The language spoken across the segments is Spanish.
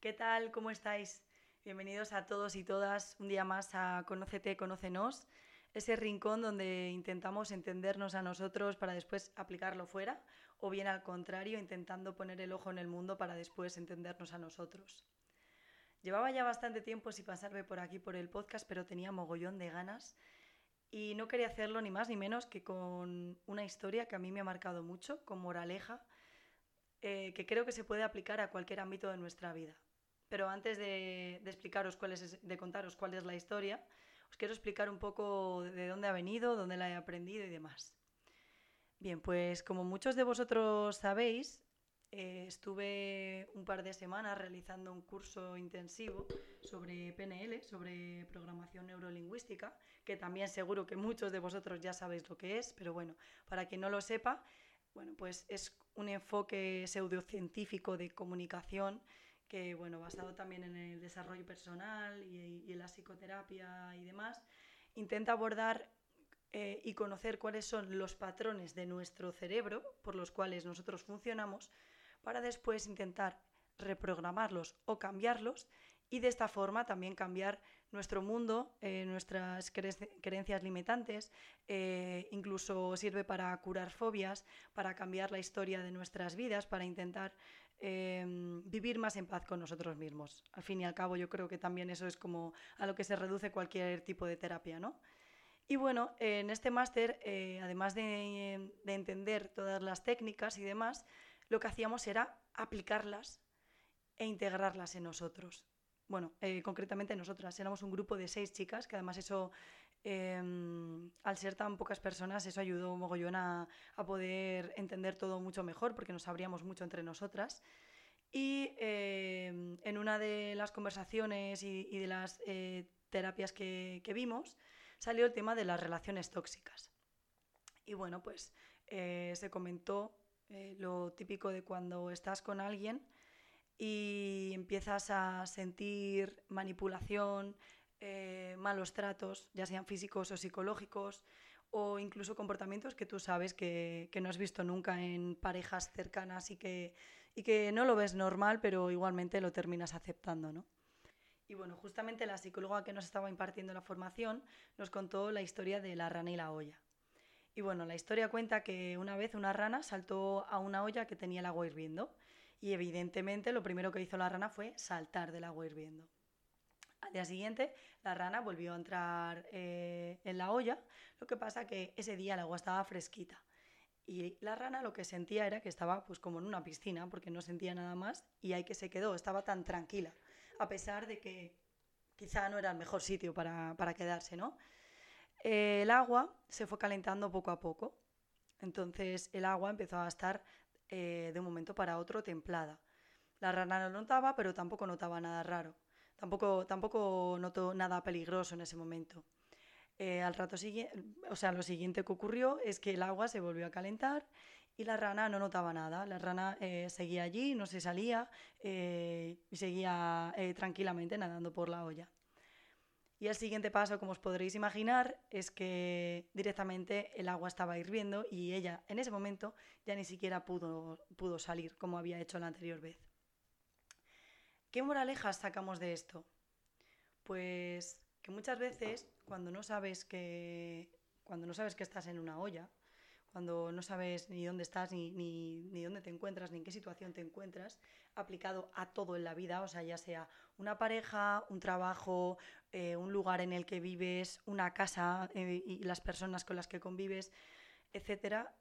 ¿Qué tal? ¿Cómo estáis? Bienvenidos a todos y todas un día más a Conócete, Conócenos, ese rincón donde intentamos entendernos a nosotros para después aplicarlo fuera, o bien al contrario, intentando poner el ojo en el mundo para después entendernos a nosotros. Llevaba ya bastante tiempo sin pasarme por aquí por el podcast, pero tenía mogollón de ganas y no quería hacerlo ni más ni menos que con una historia que a mí me ha marcado mucho, con moraleja, eh, que creo que se puede aplicar a cualquier ámbito de nuestra vida. Pero antes de, explicaros cuál es, de contaros cuál es la historia, os quiero explicar un poco de dónde ha venido, dónde la he aprendido y demás. Bien, pues como muchos de vosotros sabéis, eh, estuve un par de semanas realizando un curso intensivo sobre PNL, sobre programación neurolingüística, que también seguro que muchos de vosotros ya sabéis lo que es, pero bueno, para quien no lo sepa, bueno, pues es un enfoque pseudocientífico de comunicación que, bueno, basado también en el desarrollo personal y, en la psicoterapia y demás, intenta abordar eh, y conocer cuáles son los patrones de nuestro cerebro por los cuales nosotros funcionamos para después intentar reprogramarlos o cambiarlos y de esta forma también cambiar nuestro mundo, eh, nuestras creencias limitantes, eh, incluso sirve para curar fobias, para cambiar la historia de nuestras vidas, para intentar em, vivir más en paz con nosotros mismos. Al fin y al cabo yo creo que también eso es como a lo que se reduce cualquier tipo de terapia, ¿no? Y bueno, en este máster, eh, además de, de entender todas las técnicas y demás, lo que hacíamos era aplicarlas e integrarlas en nosotros. Bueno, eh, concretamente nosotras éramos un grupo de seis chicas, que además eso, em, al ser tan pocas personas, eso ayudó mogollón a, poder entender todo mucho mejor, porque nos abríamos mucho entre nosotras. Y em, en una de las conversaciones y, de las eh, terapias que, que, vimos, salió el tema de las relaciones tóxicas. Y bueno, pues eh, se comentó eh, lo típico de cuando estás con alguien y empiezas a sentir manipulación, eh, malos tratos, ya sean físicos o psicológicos, o incluso comportamientos que tú sabes que, que, no has visto nunca en parejas cercanas y que, y que no lo ves normal, pero igualmente lo terminas aceptando, ¿no? Y bueno, justamente la psicóloga que nos estaba impartiendo la formación nos contó la historia de la rana y la olla. Y bueno, la historia cuenta que una vez una rana saltó a una olla que tenía el agua hirviendo y evidentemente lo primero que hizo la rana fue saltar del agua hirviendo. Al día siguiente la rana volvió a entrar eh, en la olla, lo que pasa que ese día el agua estaba fresquita y la rana lo que sentía era que estaba pues como en una piscina porque no sentía nada más y ahí que se quedó, estaba tan tranquila, a pesar de que quizá no era el mejor sitio para, para quedarse, ¿no? el agua se fue calentando poco a poco. Entonces el agua empezó a estar eh, de un momento para otro templada. La rana no notaba, pero tampoco notaba nada raro. Tampoco, tampoco notó nada peligroso en ese momento. Eh, al rato siguiente, o sea, lo siguiente que ocurrió es que el agua se volvió a calentar y la rana no notaba nada. La rana eh, seguía allí, no se salía y seguía tranquilamente nadando por la olla. Y el siguiente paso, como os podréis imaginar, es que directamente el agua estaba hirviendo y ella en ese momento ya ni siquiera pudo, pudo salir como había hecho la anterior vez. ¿Qué moralejas sacamos de esto? Pues que muchas veces cuando no sabes que, cuando no sabes que estás en una olla, cuando no sabes ni dónde estás, ni, ni, dónde te encuentras, ni en qué situación te encuentras, aplicado a todo en la vida, o sea, ya sea una pareja, un trabajo, eh, un lugar en el que vives, una casa eh, y las personas con las que convives, etcétera,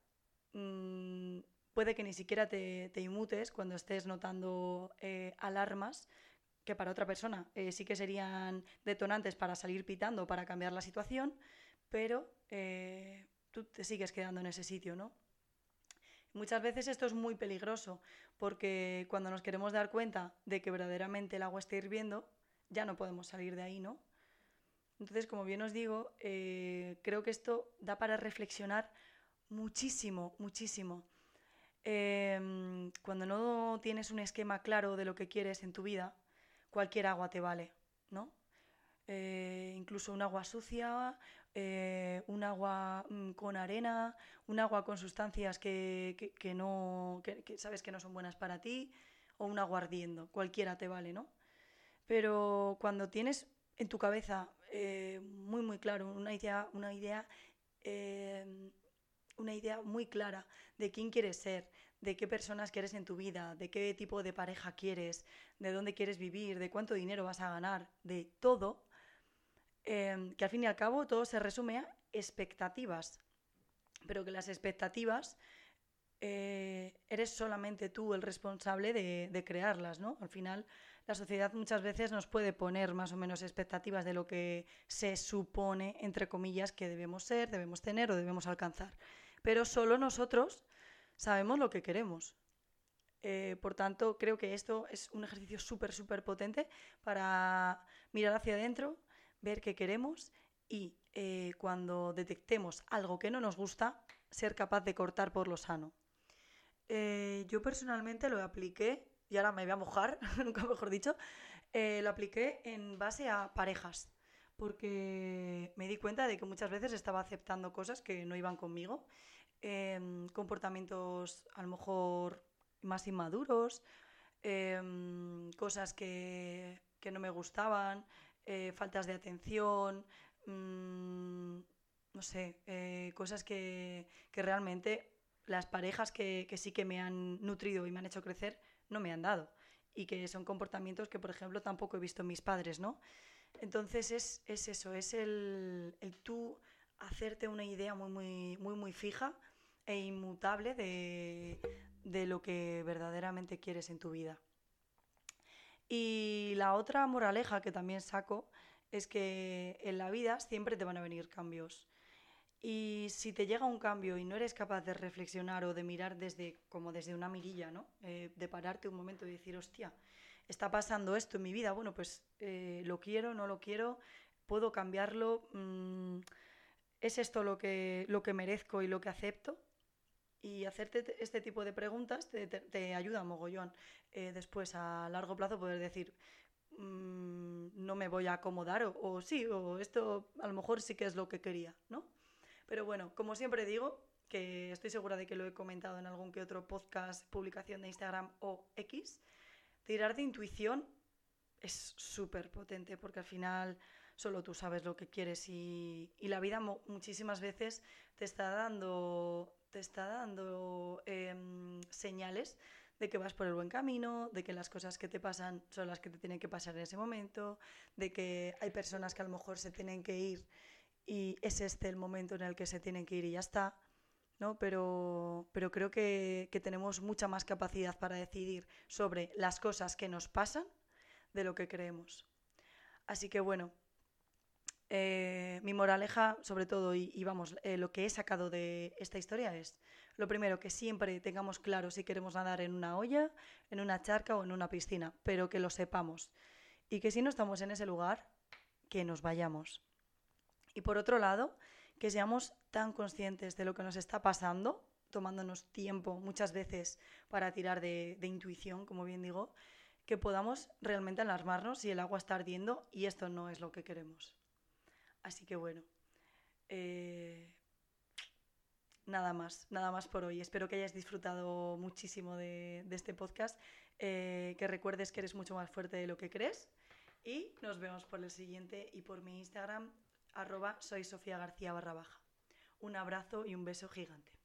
mm, puede que ni siquiera te, te, inmutes cuando estés notando eh, alarmas que para otra persona sí que serían detonantes para salir pitando, para cambiar la situación, pero tú te sigues quedando en ese sitio, ¿no? Muchas veces esto es muy peligroso porque cuando nos queremos dar cuenta de que verdaderamente el agua está hirviendo, ya no podemos salir de ahí, ¿no? Entonces, como bien os digo, eh, creo que esto da para reflexionar muchísimo, muchísimo. Em, cuando no tienes un esquema claro de lo que quieres en tu vida, cualquier agua te vale, ¿no? Eh, incluso un agua sucia, eh, un agua mm, con arena, un agua con sustancias que, no, sabes que no son buenas para ti, o un aguardiendo, cualquiera te vale, ¿no? Pero cuando tienes en tu cabeza eh, muy, muy claro, una idea, una idea, eh, una idea muy clara de quién quieres ser, de qué personas quieres en tu vida, de qué tipo de pareja quieres, de dónde quieres vivir, de cuánto dinero vas a ganar, de todo, eh, que al fin y al cabo todo se resume a expectativas, pero que las expectativas eres solamente tú el responsable de, de, crearlas, ¿no? Al final la sociedad muchas veces nos puede poner más o menos expectativas de lo que se supone, entre comillas, que debemos ser, debemos tener o debemos alcanzar. Pero solo nosotros sabemos lo que queremos. Eh, por tanto, creo que esto es un ejercicio súper, súper potente para mirar hacia adentro, ver qué queremos y eh, cuando detectemos algo que no nos gusta, ser capaz de cortar por lo sano. Eh, yo personalmente lo apliqué y ahora me voy a mojar, nunca mejor dicho, lo apliqué en base a parejas, porque me di cuenta de que muchas veces estaba aceptando cosas que no iban conmigo, em, comportamientos a lo mejor más inmaduros, em, cosas que, que, no me gustaban, eh, faltas de atención, mm, no sé, eh, cosas que, que, realmente las parejas que, que sí que me han nutrido y me han hecho crecer no me han dado. Y que son comportamientos que, por ejemplo, tampoco he visto en mis padres, ¿no? Entonces es, es eso, es el, el, tú hacerte una idea muy, muy, muy, muy fija e inmutable de, de lo que verdaderamente quieres en tu vida. Y la otra moraleja que también saco es que en la vida siempre te van a venir cambios. Y si te llega un cambio y no eres capaz de reflexionar o de mirar desde, como desde una mirilla, ¿no? Eh, de pararte un momento y decir, hostia, está pasando esto en mi vida, bueno, pues eh, lo quiero, no lo quiero, puedo cambiarlo, mm, es esto lo que, lo que merezco y lo que acepto. Y hacerte este tipo de preguntas te, te, ayuda mogollón eh, después a largo plazo poder decir, mm, no me voy a acomodar o, o sí, o esto a lo mejor sí que es lo que quería, ¿no? Pero bueno, como siempre digo, que estoy segura de que lo he comentado en algún que otro podcast, publicación de Instagram o X, tirar de intuición es súper potente porque al final solo tú sabes lo que quieres y, la vida muchísimas veces te está dando, te está dando eh, señales de que vas por el buen camino, de que las cosas que te pasan son las que te tienen que pasar en ese momento, de que hay personas que a lo mejor se tienen que ir y es este el momento en el que se tienen que ir y ya está. ¿no? Pero, pero creo que, tenemos mucha más capacidad para decidir sobre las cosas que nos pasan de lo que creemos. Así que bueno, eh, mi moraleja sobre todo y, y vamos, eh, lo que he sacado de esta historia es, lo primero, que siempre tengamos claro si queremos nadar en una olla, en una charca o en una piscina, pero que lo sepamos. Y que si no estamos en ese lugar, que nos vayamos. Y por otro lado, que seamos tan conscientes de lo que nos está pasando, tomándonos tiempo muchas veces para tirar de, intuición, como bien digo, que podamos realmente alarmarnos si el agua está ardiendo y esto no es lo que queremos. Así que bueno, eh, nada más, nada más por hoy. Espero que hayas disfrutado muchísimo de, de este podcast, eh, que recuerdes que eres mucho más fuerte de lo que crees y nos vemos por el siguiente y por mi Instagram arroba soy Sofía García barra baja. Un abrazo y un beso gigante.